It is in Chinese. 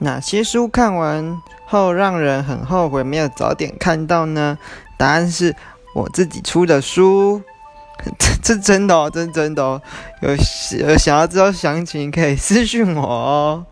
哪些书看完后让人很后悔没有早点看到呢？答案是我自己出的书，这这真的哦，这真的哦。有有想要知道详情可以私信我哦。